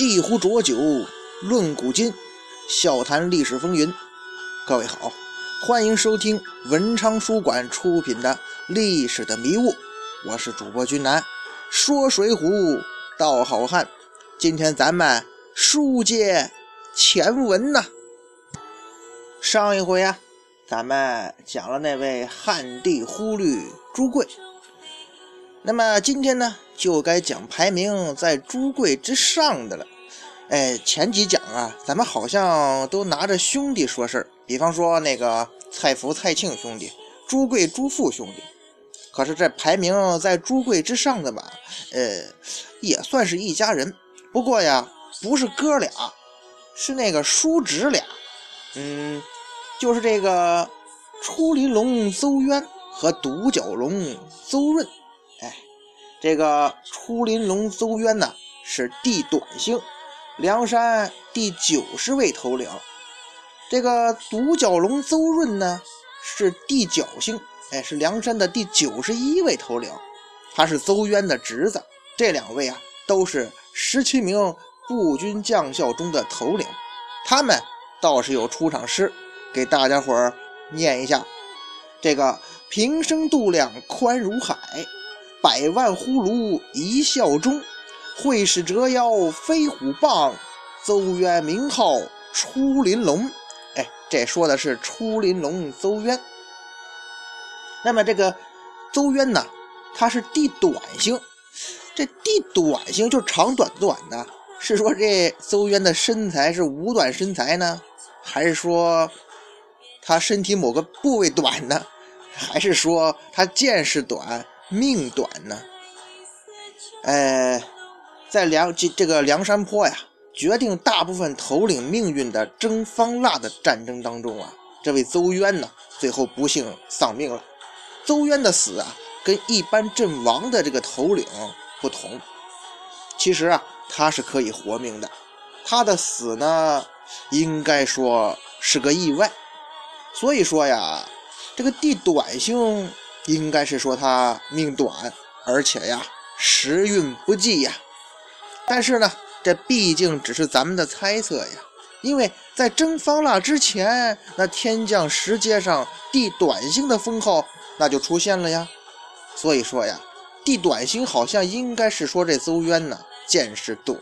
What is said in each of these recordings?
一壶浊酒论古今，笑谈历史风云。各位好，欢迎收听文昌书馆出品的《历史的迷雾》，我是主播君南，说水浒道好汉。今天咱们书接前文呐。上一回啊，咱们讲了那位汉帝忽律朱贵。那么今天呢，就该讲排名在朱贵之上的了。哎，前几讲啊，咱们好像都拿着兄弟说事儿，比方说那个蔡福、蔡庆兄弟，朱贵、朱富兄弟。可是这排名在朱贵之上的吧，呃，也算是一家人。不过呀，不是哥俩，是那个叔侄俩。嗯，就是这个出林龙邹渊和独角龙邹润。这个出林龙邹渊呢是地短星，梁山第九十位头领；这个独角龙邹润呢是地角星，哎，是梁山的第九十一位头领。他是邹渊的侄子。这两位啊都是十七名步军将校中的头领。他们倒是有出场诗，给大家伙儿念一下：这个平生度量宽如海。百万呼噜一笑中，会使折腰飞虎棒，邹渊名号出林龙。哎，这说的是出林龙邹渊。那么这个邹渊呢，他是地短星。这地短星就长短短的，是说这邹渊的身材是五短身材呢，还是说他身体某个部位短呢？还是说他见识短？命短呢？哎，在梁这这个梁山坡呀，决定大部分头领命运的征方腊的战争当中啊，这位邹渊呢，最后不幸丧命了。邹渊的死啊，跟一般阵亡的这个头领不同，其实啊，他是可以活命的。他的死呢，应该说是个意外。所以说呀，这个地短星。应该是说他命短，而且呀时运不济呀。但是呢，这毕竟只是咱们的猜测呀。因为在征方腊之前，那天降石阶上地短星的封号那就出现了呀。所以说呀，地短星好像应该是说这邹渊呢见识短，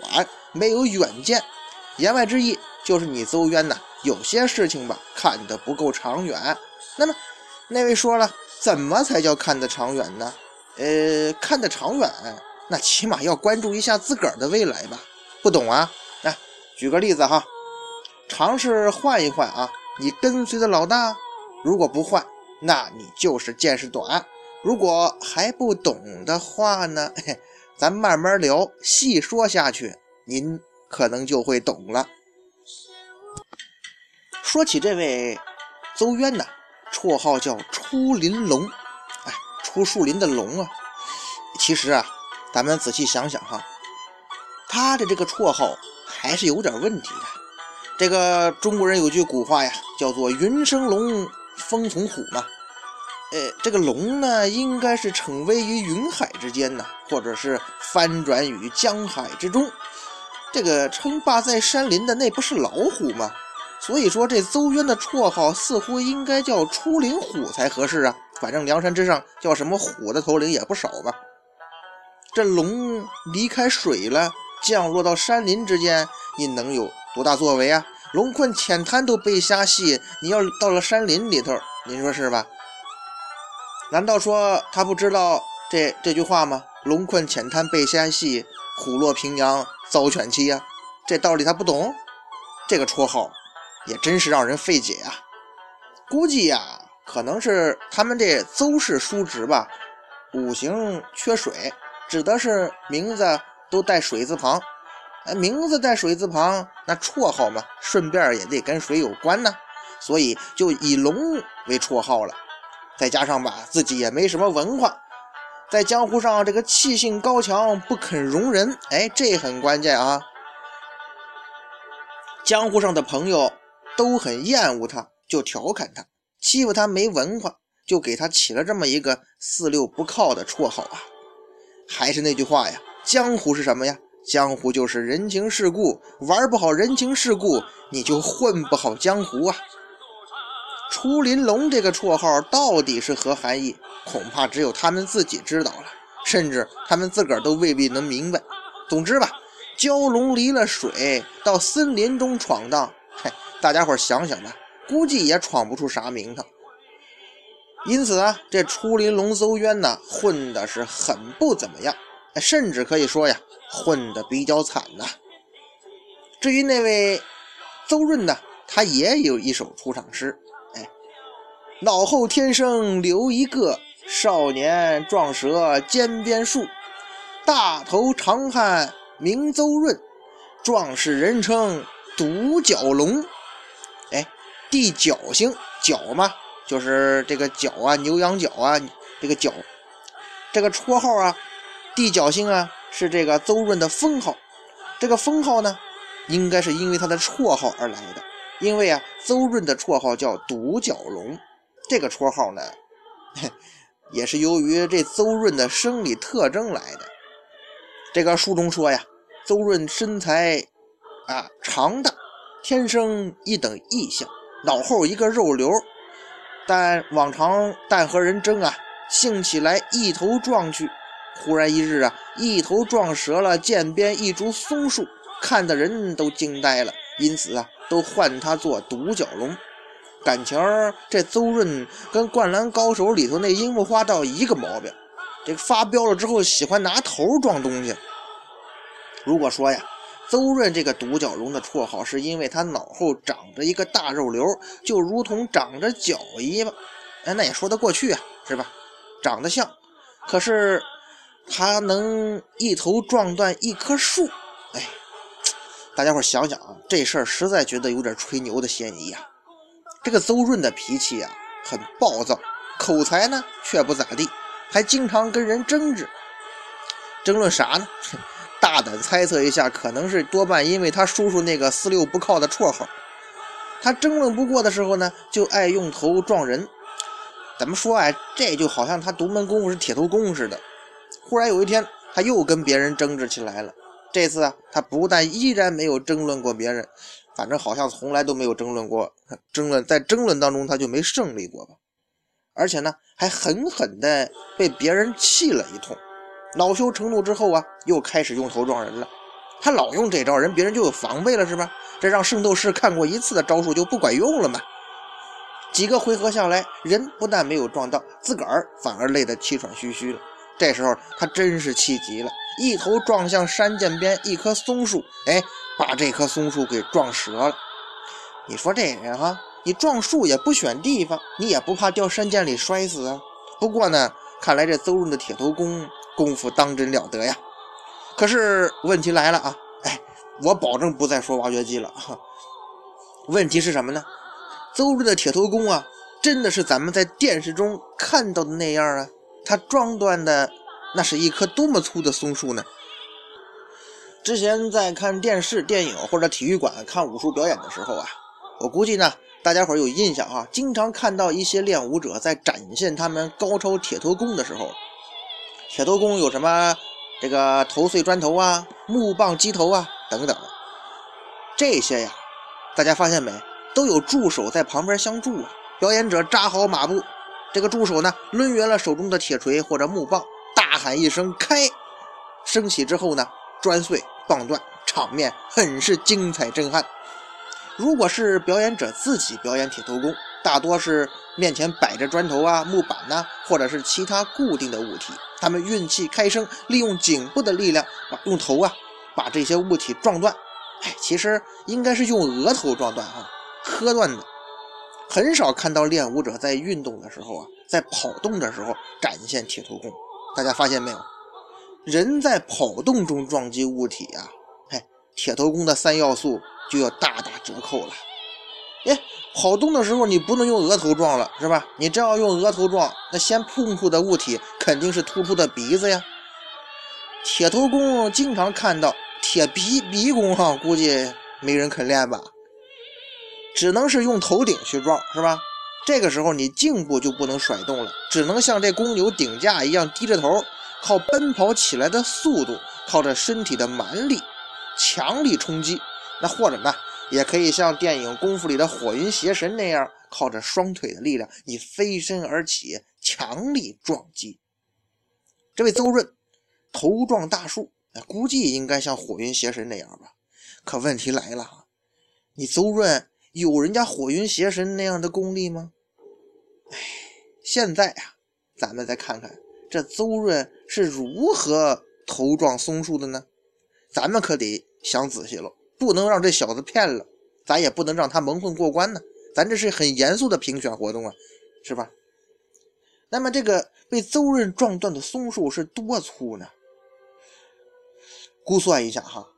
没有远见。言外之意就是你邹渊呢有些事情吧看得不够长远。那么那位说了。怎么才叫看得长远呢？呃，看得长远，那起码要关注一下自个儿的未来吧。不懂啊？来举个例子哈，尝试换一换啊。你跟随的老大，如果不换，那你就是见识短。如果还不懂的话呢，咱慢慢聊，细说下去，您可能就会懂了。说起这位邹渊呢。绰号叫出林龙，哎，出树林的龙啊。其实啊，咱们仔细想想哈，他的这个绰号还是有点问题的。这个中国人有句古话呀，叫做“云生龙，风从虎”嘛。呃，这个龙呢，应该是逞威于云海之间呢，或者是翻转于江海之中。这个称霸在山林的，那不是老虎吗？所以说，这邹渊的绰号似乎应该叫出林虎才合适啊。反正梁山之上叫什么虎的头领也不少吧。这龙离开水了，降落到山林之间，你能有多大作为啊？龙困浅滩都被虾戏，你要到了山林里头，您说是吧？难道说他不知道这这句话吗？龙困浅滩被虾戏，虎落平阳遭犬欺呀。这道理他不懂？这个绰号。也真是让人费解啊！估计呀，可能是他们这邹氏叔侄吧，五行缺水，指的是名字都带水字旁。哎，名字带水字旁，那绰号嘛，顺便也得跟水有关呢。所以就以龙为绰号了。再加上吧，自己也没什么文化，在江湖上这个气性高强，不肯容人。哎，这很关键啊！江湖上的朋友。都很厌恶他，就调侃他，欺负他没文化，就给他起了这么一个四六不靠的绰号啊。还是那句话呀，江湖是什么呀？江湖就是人情世故，玩不好人情世故，你就混不好江湖啊。出林龙这个绰号到底是何含义？恐怕只有他们自己知道了，甚至他们自个儿都未必能明白。总之吧，蛟龙离了水，到森林中闯荡，嘿，大家伙想想吧，估计也闯不出啥名堂。因此啊，这出林龙邹渊呢，混的是很不怎么样，甚至可以说呀，混的比较惨呐。至于那位邹润呢，他也有一首出场诗。哎脑后天生留一个少年壮舌尖边树，大头长汉名邹润，壮士人称独角龙。哎，地角星角嘛，就是这个角啊，牛羊角啊，这个角，这个绰号啊，地角星啊，是这个邹润的封号。这个封号呢，应该是因为他的绰号而来的，因为啊，邹润的绰号叫独角龙。这个绰号呢，也是由于这邹润的生理特征来的。这个书中说呀，邹润身材啊长大，天生一等异相，脑后一个肉瘤。但往常但和人争啊，兴起来一头撞去。忽然一日啊，一头撞折了涧边一株松树，看的人都惊呆了，因此啊，都唤他做独角龙。感情这邹润跟《灌篮高手》里头那樱木花道一个毛病，这个发飙了之后喜欢拿头撞东西。如果说呀，邹润这个独角龙的绰号是因为他脑后长着一个大肉瘤，就如同长着脚一样，哎，那也说得过去啊，是吧？长得像，可是他能一头撞断一棵树，哎，大家伙想想啊，这事儿实在觉得有点吹牛的嫌疑啊。这个邹润的脾气啊，很暴躁，口才呢却不咋地，还经常跟人争执。争论啥呢？大胆猜测一下，可能是多半因为他叔叔那个四六不靠的绰号。他争论不过的时候呢，就爱用头撞人。怎么说啊？这就好像他独门功夫是铁头功似的。忽然有一天，他又跟别人争执起来了。这次啊，他不但依然没有争论过别人。反正好像从来都没有争论过，争论在争论当中他就没胜利过吧，而且呢还狠狠的被别人气了一通，恼羞成怒之后啊，又开始用头撞人了。他老用这招，人别人就有防备了是吧？这让圣斗士看过一次的招数就不管用了嘛。几个回合下来，人不但没有撞到，自个儿反而累得气喘吁吁了。这时候他真是气急了，一头撞向山涧边一棵松树，哎。把这棵松树给撞折了。你说这人哈，你撞树也不选地方，你也不怕掉山涧里摔死啊？不过呢，看来这邹润的铁头功功夫当真了得呀。可是问题来了啊！哎，我保证不再说挖掘机了。问题是什么呢？邹润的铁头功啊，真的是咱们在电视中看到的那样啊？他撞断的那是一棵多么粗的松树呢？之前在看电视、电影或者体育馆看武术表演的时候啊，我估计呢，大家伙有印象啊，经常看到一些练武者在展现他们高超铁头功的时候，铁头功有什么这个头碎砖头啊、木棒击头啊等等，这些呀，大家发现没，都有助手在旁边相助啊。表演者扎好马步，这个助手呢，抡圆了手中的铁锤或者木棒，大喊一声“开”，升起之后呢。砖碎棒断，场面很是精彩震撼。如果是表演者自己表演铁头功，大多是面前摆着砖头啊、木板呐，或者是其他固定的物体，他们运气开声，利用颈部的力量，把用头啊把这些物体撞断。哎，其实应该是用额头撞断啊，磕断的。很少看到练武者在运动的时候啊，在跑动的时候展现铁头功。大家发现没有？人在跑动中撞击物体啊，嘿，铁头功的三要素就要大打折扣了。哎，跑动的时候你不能用额头撞了，是吧？你这要用额头撞，那先碰触的物体肯定是突出的鼻子呀。铁头功经常看到铁鼻鼻功哈，估计没人肯练吧？只能是用头顶去撞，是吧？这个时候你颈部就不能甩动了，只能像这公牛顶架一样低着头。靠奔跑起来的速度靠着身体的蛮力强力冲击；那或者呢，也可以像电影《功夫》里的火云邪神那样，靠着双腿的力量，以飞身而起，强力撞击。这位邹润头撞大树，估计应该像火云邪神那样吧。可问题来了，你邹润有人家火云邪神那样的功力吗？哎，现在啊，咱们再看看这邹润是如何头撞松树的呢？咱们可得想仔细喽，不能让这小子骗了，咱也不能让他蒙混过关呢。咱这是很严肃的评选活动啊，是吧？那么这个被邹润撞断的松树是多粗呢？估算一下哈，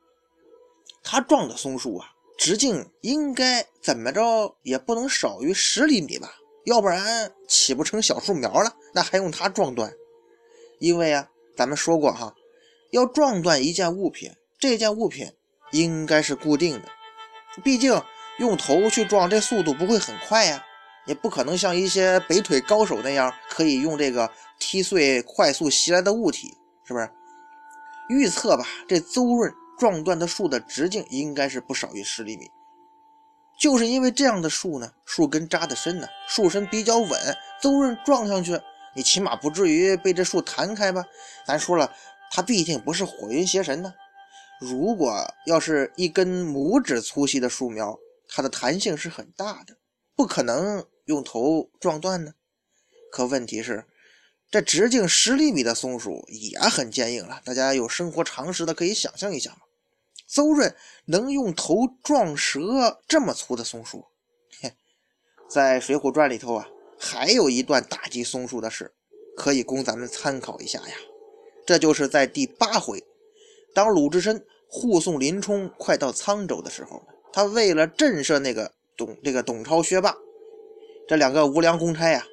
他撞的松树啊，直径应该怎么着也不能少于十厘米吧？要不然起不成小树苗了，那还用他撞断？因为啊，咱们说过哈，要撞断一件物品，这件物品应该是固定的。毕竟用头去撞，这速度不会很快呀，也不可能像一些北腿高手那样可以用这个踢碎快速袭来的物体，是不是？预测吧，这邹润撞断的树的直径应该是不少于十厘米。就是因为这样的树呢，树根扎得深呢，树身比较稳，邹润撞上去，你起码不至于被这树弹开吧？咱说了，他毕竟不是火云邪神呢。如果要是一根拇指粗细的树苗，它的弹性是很大的，不可能用头撞断呢。可问题是，这直径十厘米的松树也很坚硬了，大家有生活常识的可以想象一下嘛。邹润能用头撞折这么粗的松树，嘿，在《水浒传》里头啊，还有一段打击松树的事，可以供咱们参考一下呀。这就是在第八回，当鲁智深护送林冲快到沧州的时候，他为了震慑那个董这个董超、薛霸这两个无良公差呀，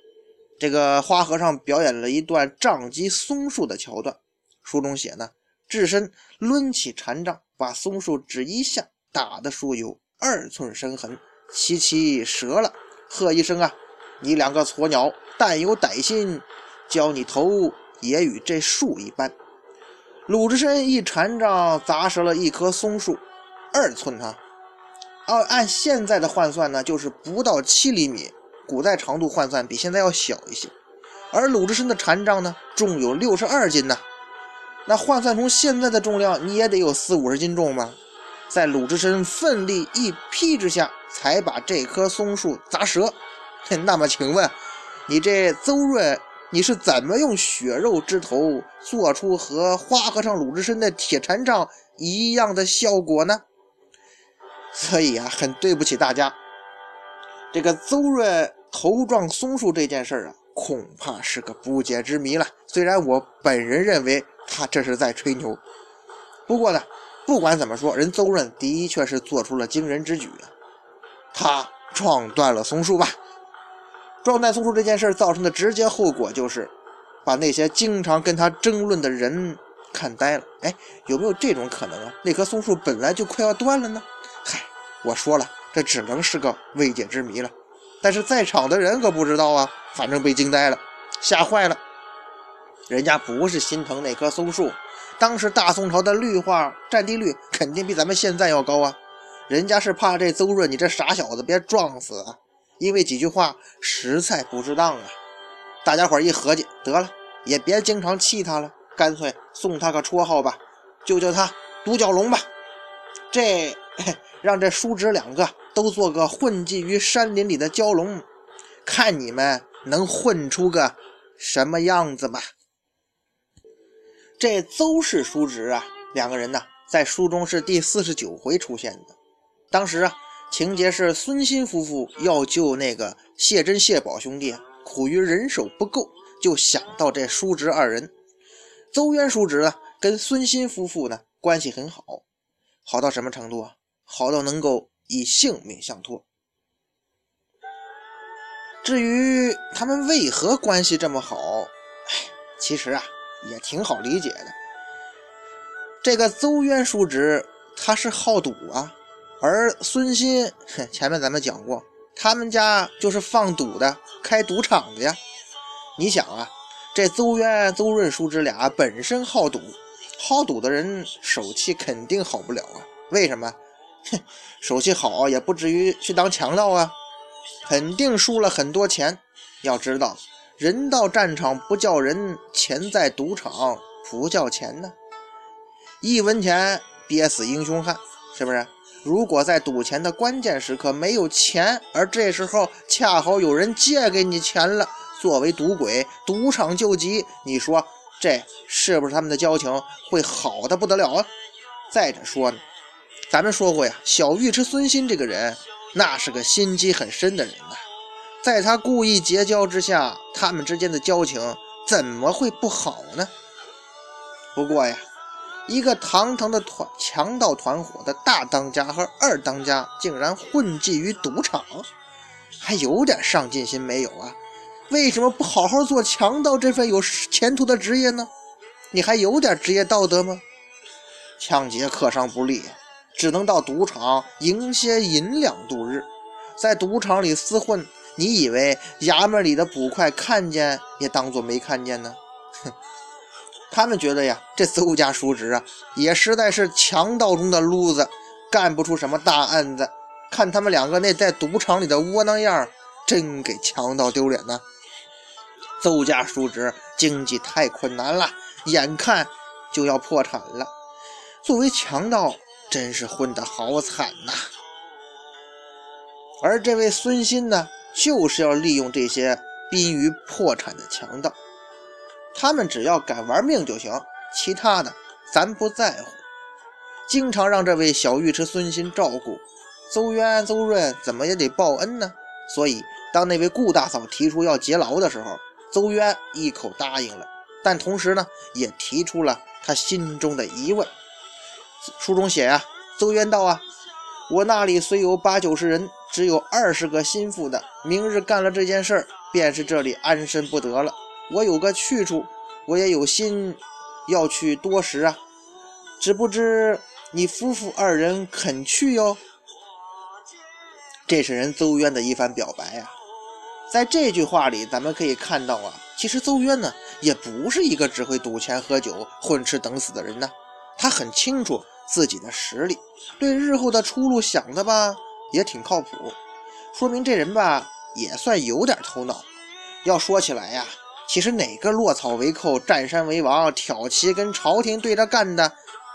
这个花和尚表演了一段杖击松树的桥段。书中写呢，智深抡起禅杖。把松树只一下，打的树有二寸深痕，齐齐折了。喝一声啊！你两个撮鸟，但有歹心，教你头也与这树一般。鲁智深一禅杖砸折了一棵松树，二寸哈，按按现在的换算呢，就是不到七厘米。古代长度换算比现在要小一些。而鲁智深的禅杖呢，重有六十二斤呢。那换算成现在的重量，你也得有四五十斤重吧？在鲁智深奋力一劈之下，才把这棵松树砸折。那么，请问你这邹润，你是怎么用血肉之头做出和花和尚鲁智深的铁禅杖一样的效果呢？所以啊，很对不起大家，这个邹润头撞松树这件事啊，恐怕是个不解之谜了。虽然我本人认为。他这是在吹牛，不过呢，不管怎么说，人邹润的确是做出了惊人之举啊！他撞断了松树吧？撞断松树这件事造成的直接后果就是，把那些经常跟他争论的人看呆了。哎，有没有这种可能啊？那棵松树本来就快要断了呢？嗨，我说了，这只能是个未解之谜了。但是在场的人可不知道啊，反正被惊呆了，吓坏了。人家不是心疼那棵松树，当时大宋朝的绿化占地率肯定比咱们现在要高啊。人家是怕这邹润你这傻小子别撞死啊，因为几句话实在不值当啊。大家伙一合计，得了，也别经常气他了，干脆送他个绰号吧，就叫他独角龙吧。这让这叔侄两个都做个混迹于山林里的蛟龙，看你们能混出个什么样子吧。这邹氏叔侄啊，两个人呢，在书中是第四十九回出现的。当时啊，情节是孙新夫妇要救那个谢珍、谢宝兄弟，苦于人手不够，就想到这叔侄二人。邹渊叔侄呢，跟孙新夫妇呢关系很好，好到什么程度啊？好到能够以性命相托。至于他们为何关系这么好，哎，其实啊。也挺好理解的。这个邹渊叔侄他是好赌啊，而孙鑫前面咱们讲过，他们家就是放赌的，开赌场的呀。你想啊，这邹渊、邹润叔侄俩本身好赌，好赌的人手气肯定好不了啊！为什么？哼，手气好也不至于去当强盗啊，肯定输了很多钱。要知道，人到战场不叫人，钱在赌场不叫钱呢。一文钱憋死英雄汉，是不是？如果在赌钱的关键时刻没有钱，而这时候恰好有人借给你钱了，作为赌鬼，赌场救急，你说这是不是他们的交情会好的不得了啊？再者说呢，咱们说过呀，小尉迟孙鑫这个人，那是个心机很深的人呐。在他故意结交之下，他们之间的交情怎么会不好呢？不过呀，一个堂堂的团强盗团伙的大当家和二当家，竟然混迹于赌场，还有点上进心没有啊？为什么不好好做强盗这份有前途的职业呢？你还有点职业道德吗？抢劫客商不利，只能到赌场赢些银两度日，在赌场里厮混。你以为衙门里的捕快看见也当做没看见呢？哼，他们觉得呀，这邹家叔侄啊，也实在是强盗中的撸子，干不出什么大案子。看他们两个那在赌场里的窝囊样，真给强盗丢脸呢。邹家叔侄经济太困难了，眼看就要破产了。作为强盗，真是混得好惨呐。而这位孙鑫呢？就是要利用这些濒于破产的强盗，他们只要敢玩命就行，其他的咱不在乎。经常让这位小尉迟孙心照顾，邹渊、邹润怎么也得报恩呢。所以，当那位顾大嫂提出要劫牢的时候，邹渊一口答应了，但同时呢，也提出了他心中的疑问。书中写呀，邹渊道啊。我那里虽有八九十人，只有二十个心腹的。明日干了这件事儿，便是这里安身不得了。我有个去处，我也有心要去多时啊。只不知你夫妇二人肯去哟？这是人邹渊的一番表白啊。在这句话里，咱们可以看到啊，其实邹渊呢，也不是一个只会赌钱、喝酒、混吃等死的人呢。他很清楚。自己的实力，对日后的出路想的吧，也挺靠谱，说明这人吧也算有点头脑。要说起来呀，其实哪个落草为寇、占山为王、挑旗跟朝廷对着干的，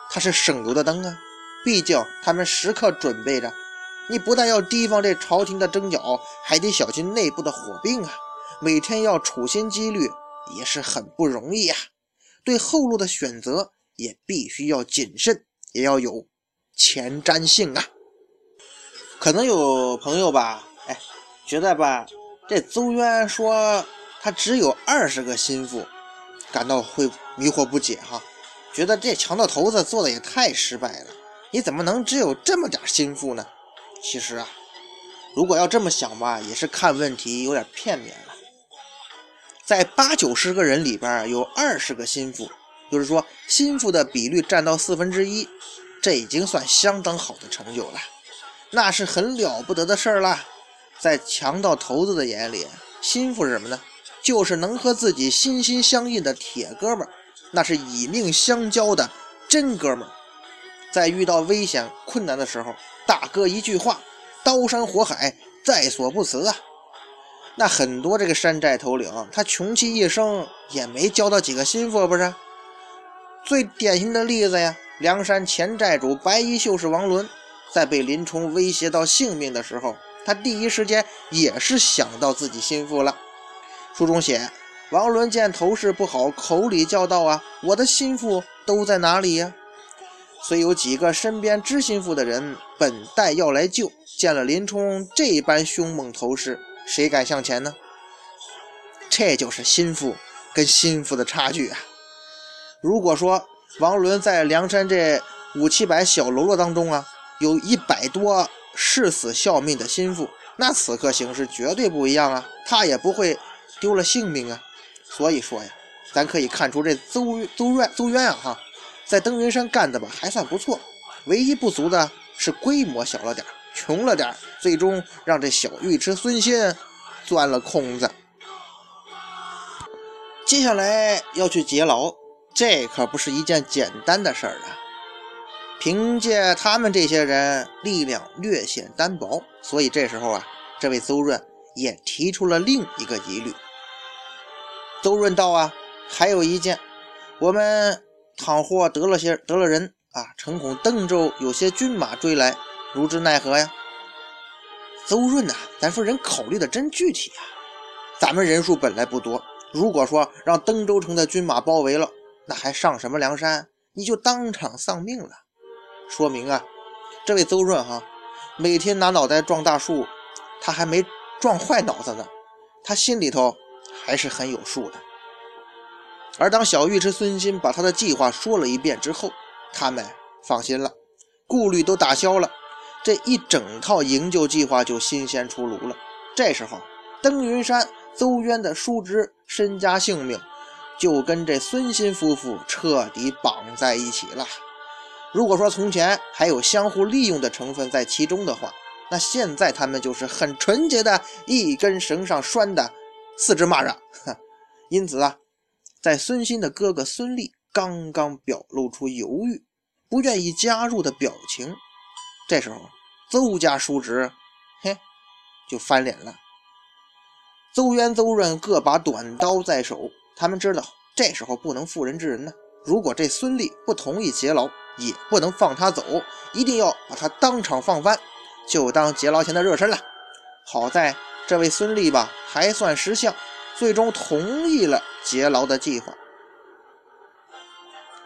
他是省油的灯啊。毕竟他们时刻准备着，你不但要提防这朝廷的征剿，还得小心内部的火并啊。每天要处心积虑，也是很不容易呀。对后路的选择也必须要谨慎。也要有前瞻性啊！可能有朋友吧，哎，觉得吧，这邹渊说他只有二十个心腹，感到会迷惑不解哈，觉得这强盗头子做的也太失败了，你怎么能只有这么点心腹呢？其实啊，如果要这么想吧，也是看问题有点片面了。在八九十个人里边，有二十个心腹。就是说，心腹的比率占到四分之一，这已经算相当好的成就了，那是很了不得的事儿了。在强盗头子的眼里，心腹是什么呢？就是能和自己心心相印的铁哥们儿，那是以命相交的真哥们儿。在遇到危险困难的时候，大哥一句话，刀山火海在所不辞啊。那很多这个山寨头领，他穷其一生也没交到几个心腹，不是？最典型的例子呀，梁山前寨主白衣秀士王伦，在被林冲威胁到性命的时候，他第一时间也是想到自己心腹了。书中写，王伦见头势不好，口里叫道：“啊，我的心腹都在哪里呀？”虽有几个身边知心腹的人本待要来救，见了林冲这般凶猛头势，谁敢向前呢？这就是心腹跟心腹的差距啊！如果说王伦在梁山这五七百小喽啰当中啊，有一百多誓死效命的心腹，那此刻形势绝对不一样啊，他也不会丢了性命啊。所以说呀，咱可以看出这邹邹渊邹渊啊哈，在登云山干的吧还算不错，唯一不足的是规模小了点，穷了点，最终让这小尉迟孙鑫钻了空子。接下来要去劫牢。这可不是一件简单的事儿啊！凭借他们这些人力量略显单薄，所以这时候啊，这位邹润也提出了另一个疑虑。邹润道啊，还有一件，我们倘或得了些得了人啊，诚恐邓州有些军马追来，如之奈何呀？邹润呐，咱说人考虑的真具体啊！咱们人数本来不多，如果说让登州城的军马包围了，那还上什么梁山？你就当场丧命了。说明啊，这位邹润哈，每天拿脑袋撞大树，他还没撞坏脑子呢，他心里头还是很有数的。而当小尉迟孙新把他的计划说了一遍之后，他们放心了，顾虑都打消了。这一整套营救计划就新鲜出炉了。这时候，登云山邹渊的叔侄身家性命就跟这孙新夫妇彻底绑在一起了。如果说从前还有相互利用的成分在其中的话，那现在他们就是很纯洁的一根绳上拴的四只蚂蚱。因此啊，在孙鑫的哥哥孙立刚刚表露出犹豫、不愿意加入的表情。这时候，邹家叔侄，嘿，就翻脸了。邹渊、邹润各把短刀在手，他们知道这时候不能妇人之仁呢。如果这孙立不同意劫牢，也不能放他走，一定要把他当场放翻，就当劫牢前的热身了。好在这位孙立吧，还算识相，最终同意了劫牢的计划。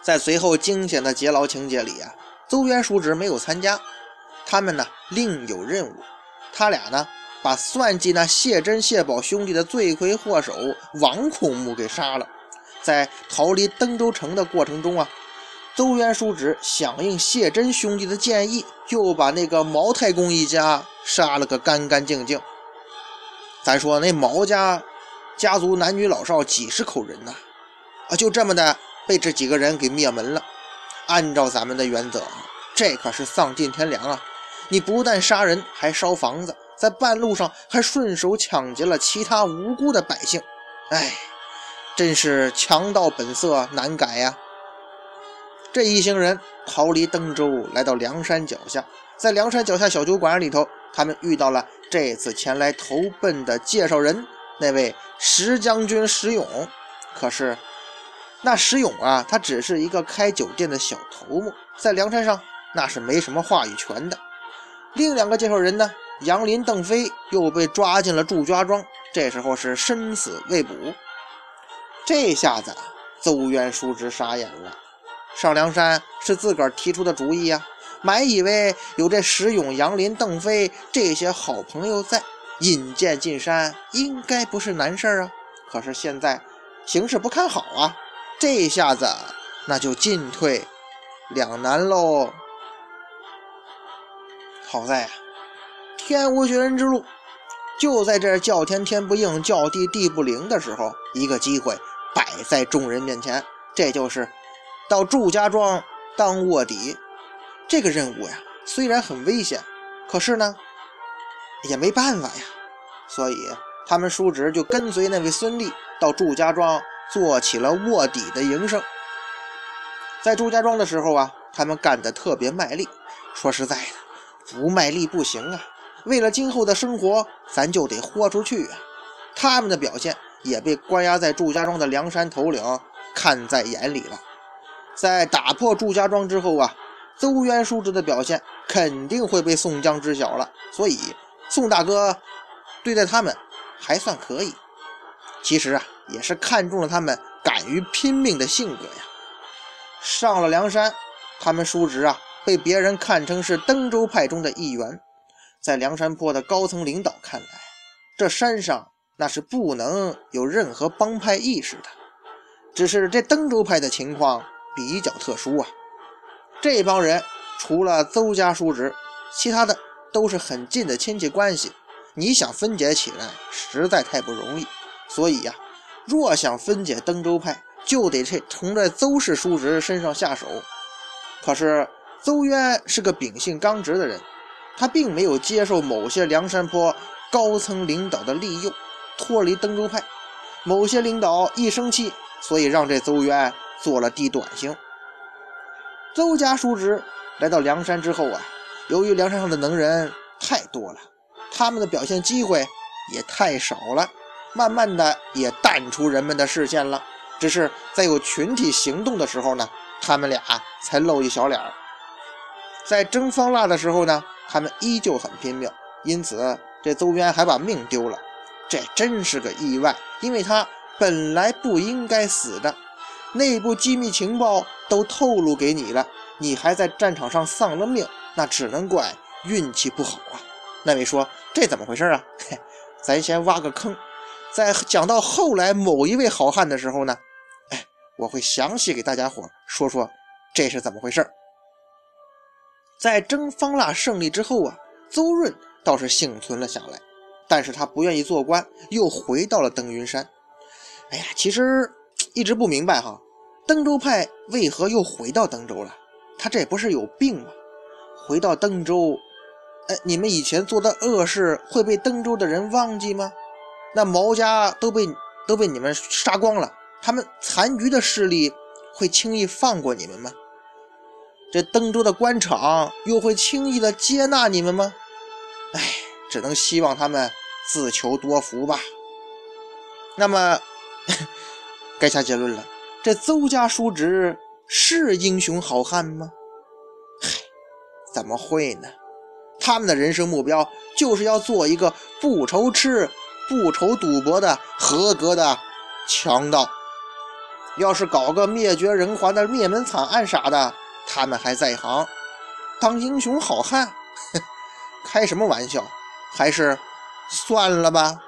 在随后惊险的劫牢情节里啊，邹渊叔侄没有参加。他们呢另有任务，他俩呢把算计那谢珍、谢宝兄弟的罪魁祸首王孔目给杀了。在逃离登州城的过程中啊，邹渊叔侄响应谢珍兄弟的建议，又把那个毛太公一家杀了个干干净净。咱说那毛家家族男女老少几十口人呐，啊，就这么的被这几个人给灭门了。按照咱们的原则，这可是丧尽天良啊！你不但杀人，还烧房子，在半路上还顺手抢劫了其他无辜的百姓，哎，真是强盗本色难改呀！这一行人逃离登州，来到梁山脚下，在梁山脚下小酒馆里头，他们遇到了这次前来投奔的介绍人，那位石将军石勇。可是那石勇啊，他只是一个开酒店的小头目，在梁山上那是没什么话语权的。另两个介绍人呢？杨林、邓飞又被抓进了祝家庄，这时候是生死未卜。这下子，邹渊叔侄傻眼了。上梁山是自个儿提出的主意呀，满以为有这石勇、杨林、邓飞这些好朋友在，引荐进山应该不是难事啊。可是现在形势不看好啊，这下子那就进退两难喽。好在啊，天无绝人之路，就在这叫天天不应，叫地地不灵的时候，一个机会摆在众人面前，这就是到祝家庄当卧底。这个任务呀，虽然很危险，可是呢，也没办法呀。所以他们叔侄就跟随那位孙俪到祝家庄做起了卧底的营生。在祝家庄的时候啊，他们干得特别卖力。说实在的。不卖力不行啊！为了今后的生活，咱就得豁出去啊！他们的表现也被关押在祝家庄的梁山头领看在眼里了。在打破祝家庄之后啊，邹渊叔侄的表现肯定会被宋江知晓了。所以宋大哥对待他们还算可以。其实啊，也是看中了他们敢于拼命的性格呀。上了梁山，他们叔侄啊。被别人看成是登州派中的一员，在梁山泊的高层领导看来，这山上那是不能有任何帮派意识的。只是这登州派的情况比较特殊啊，这帮人除了邹家叔侄，其他的都是很近的亲戚关系，你想分解起来实在太不容易。所以呀，若想分解登州派，就得这从这邹氏叔侄身上下手。可是。邹渊是个秉性刚直的人，他并没有接受某些梁山坡高层领导的利诱，脱离登州派。某些领导一生气，所以让这邹渊做了地短行。邹家叔侄来到梁山之后啊，由于梁山上的能人太多了，他们的表现机会也太少了，慢慢的也淡出人们的视线了。只是在有群体行动的时候呢，他们俩才露一小脸儿。在争方腊的时候呢，他们依旧很拼命，因此这邹渊还把命丢了，这真是个意外，因为他本来不应该死的。内部机密情报都透露给你了，你还在战场上丧了命，那只能怪运气不好啊。那位说这怎么回事啊？嘿，咱先挖个坑，在讲到后来某一位好汉的时候呢，哎，我会详细给大家伙说说这是怎么回事。在征方腊胜利之后啊，邹润倒是幸存了下来，但是他不愿意做官，又回到了登云山。哎呀，其实一直不明白哈，登州派为何又回到登州了？他这不是有病吗？回到登州，哎，你们以前做的恶事会被登州的人忘记吗？那毛家都被都被你们杀光了，他们残余的势力会轻易放过你们吗？这登州的官场又会轻易的接纳你们吗？哎，只能希望他们自求多福吧。那么，该下结论了：这邹家叔侄是英雄好汉吗？嗨，怎么会呢？他们的人生目标就是要做一个不愁吃、不愁赌博的合格的强盗。要是搞个灭绝人寰的灭门惨案啥的，他们还在行，当英雄好汉，哼 开什么玩笑？还是算了吧。